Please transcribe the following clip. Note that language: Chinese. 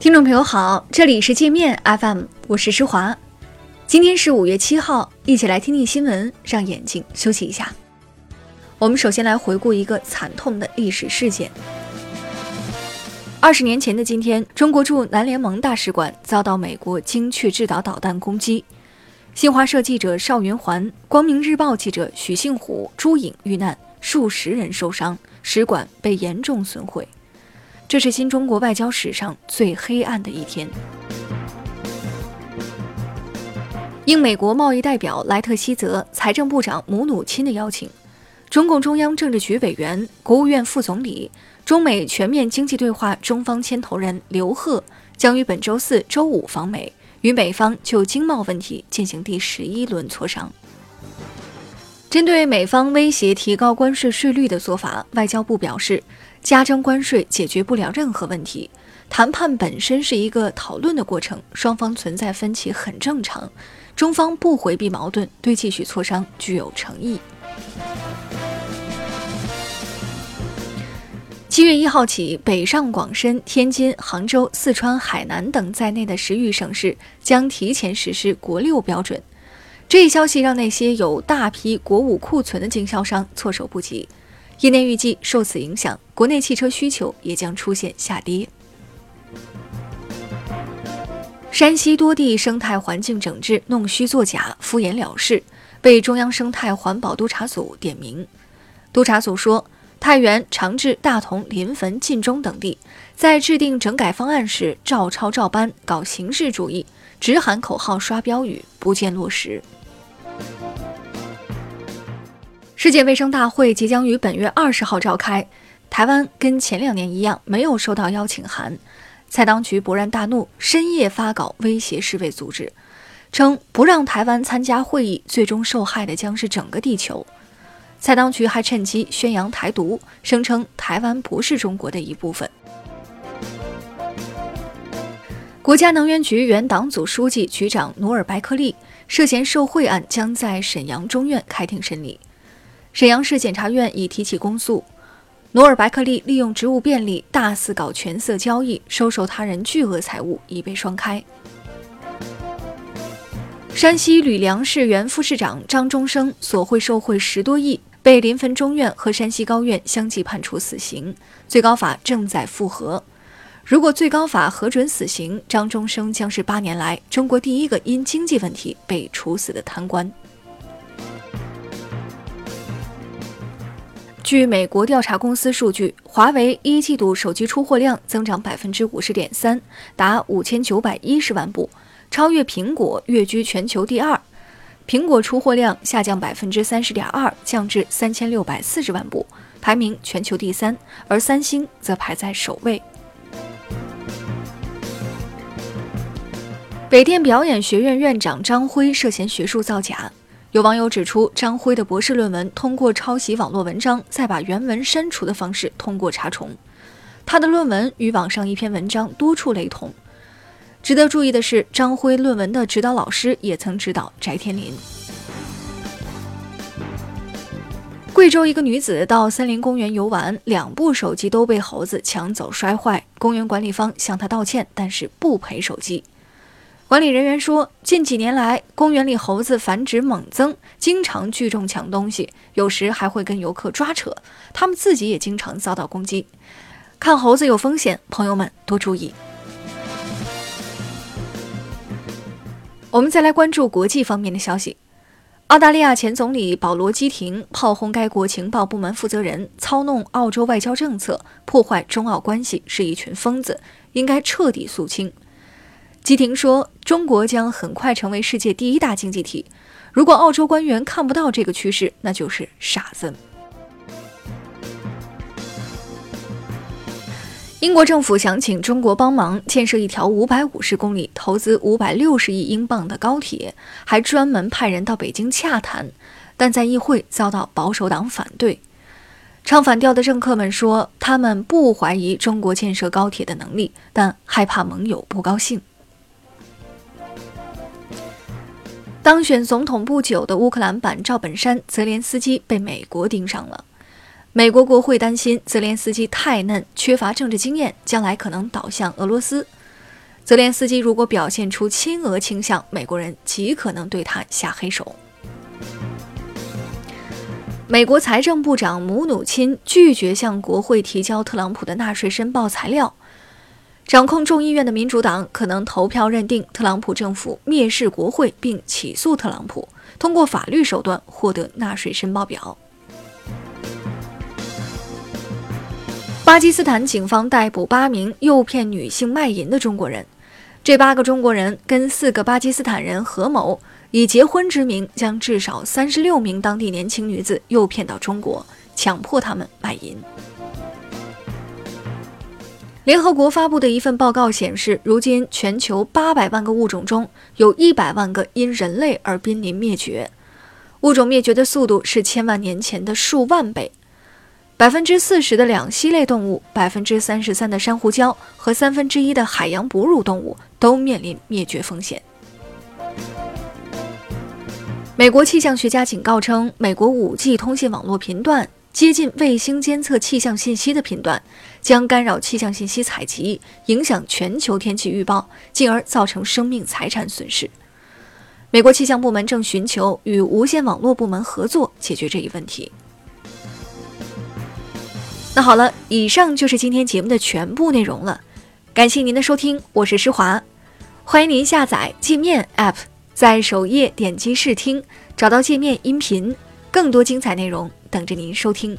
听众朋友好，这里是界面 FM，我是施华。今天是五月七号，一起来听听新闻，让眼睛休息一下。我们首先来回顾一个惨痛的历史事件。二十年前的今天，中国驻南联盟大使馆遭到美国精确制导导弹攻击，新华社记者邵云环、光明日报记者许杏虎、朱颖遇难，数十人受伤，使馆被严重损毁。这是新中国外交史上最黑暗的一天。应美国贸易代表莱特希泽、财政部长姆努钦的邀请，中共中央政治局委员、国务院副总理、中美全面经济对话中方牵头人刘鹤将于本周四周五访美，与美方就经贸问题进行第十一轮磋商。针对美方威胁提高关税税率的做法，外交部表示。加征关税解决不了任何问题，谈判本身是一个讨论的过程，双方存在分歧很正常。中方不回避矛盾，对继续磋商具有诚意。七月一号起，北上广深、天津、杭州、四川、海南等在内的十余省市将提前实施国六标准。这一消息让那些有大批国五库存的经销商措手不及。业内预计，受此影响，国内汽车需求也将出现下跌。山西多地生态环境整治弄虚作假、敷衍了事，被中央生态环保督察组点名。督察组说，太原、长治、大同、临汾、晋中等地在制定整改方案时照抄照搬，搞形式主义，只喊口号、刷标语，不见落实。世界卫生大会即将于本月二十号召开，台湾跟前两年一样没有收到邀请函，蔡当局勃然大怒，深夜发稿威胁世卫组织，称不让台湾参加会议，最终受害的将是整个地球。蔡当局还趁机宣扬台独，声称台湾不是中国的一部分。国家能源局原党组书记、局长努尔白克力涉嫌受贿案将在沈阳中院开庭审理。沈阳市检察院已提起公诉，努尔白克力利用职务便利大肆搞权色交易，收受他人巨额财物，已被双开。山西吕梁市原副市长张中生索贿受贿十多亿，被临汾中院和山西高院相继判处死刑，最高法正在复核。如果最高法核准死刑，张中生将是八年来中国第一个因经济问题被处死的贪官。据美国调查公司数据，华为一季度手机出货量增长百分之五十点三，达五千九百一十万部，超越苹果，跃居全球第二。苹果出货量下降百分之三十点二，降至三千六百四十万部，排名全球第三，而三星则排在首位。北电表演学院院长张辉涉嫌学术造假。有网友指出，张辉的博士论文通过抄袭网络文章，再把原文删除的方式通过查重。他的论文与网上一篇文章多处雷同。值得注意的是，张辉论文的指导老师也曾指导翟天临。贵州一个女子到森林公园游玩，两部手机都被猴子抢走摔坏，公园管理方向她道歉，但是不赔手机。管理人员说，近几年来，公园里猴子繁殖猛增，经常聚众抢东西，有时还会跟游客抓扯，他们自己也经常遭到攻击。看猴子有风险，朋友们多注意。我们再来关注国际方面的消息：澳大利亚前总理保罗·基廷炮轰该国情报部门负责人，操弄澳洲外交政策，破坏中澳关系，是一群疯子，应该彻底肃清。基廷说：“中国将很快成为世界第一大经济体。如果澳洲官员看不到这个趋势，那就是傻子。”英国政府想请中国帮忙建设一条五百五十公里、投资五百六十亿英镑的高铁，还专门派人到北京洽谈，但在议会遭到保守党反对。唱反调的政客们说，他们不怀疑中国建设高铁的能力，但害怕盟友不高兴。当选总统不久的乌克兰版赵本山泽连斯基被美国盯上了。美国国会担心泽连斯基太嫩，缺乏政治经验，将来可能倒向俄罗斯。泽连斯基如果表现出亲俄倾向，美国人极可能对他下黑手。美国财政部长姆努钦拒绝向国会提交特朗普的纳税申报材料。掌控众议院的民主党可能投票认定特朗普政府蔑视国会，并起诉特朗普，通过法律手段获得纳税申报表。巴基斯坦警方逮捕八名诱骗女性卖淫的中国人，这八个中国人跟四个巴基斯坦人合谋，以结婚之名将至少三十六名当地年轻女子诱骗到中国，强迫他们卖淫。联合国发布的一份报告显示，如今全球八百万个物种中有一百万个因人类而濒临灭绝，物种灭绝的速度是千万年前的数万倍。百分之四十的两栖类动物、百分之三十三的珊瑚礁和三分之一的海洋哺乳动物都面临灭绝风险。美国气象学家警告称，美国五 G 通信网络频段。接近卫星监测气象信息的频段，将干扰气象信息采集，影响全球天气预报，进而造成生命财产损失。美国气象部门正寻求与无线网络部门合作解决这一问题。那好了，以上就是今天节目的全部内容了，感谢您的收听，我是施华，欢迎您下载界面 App，在首页点击试听，找到界面音频，更多精彩内容。等着您收听。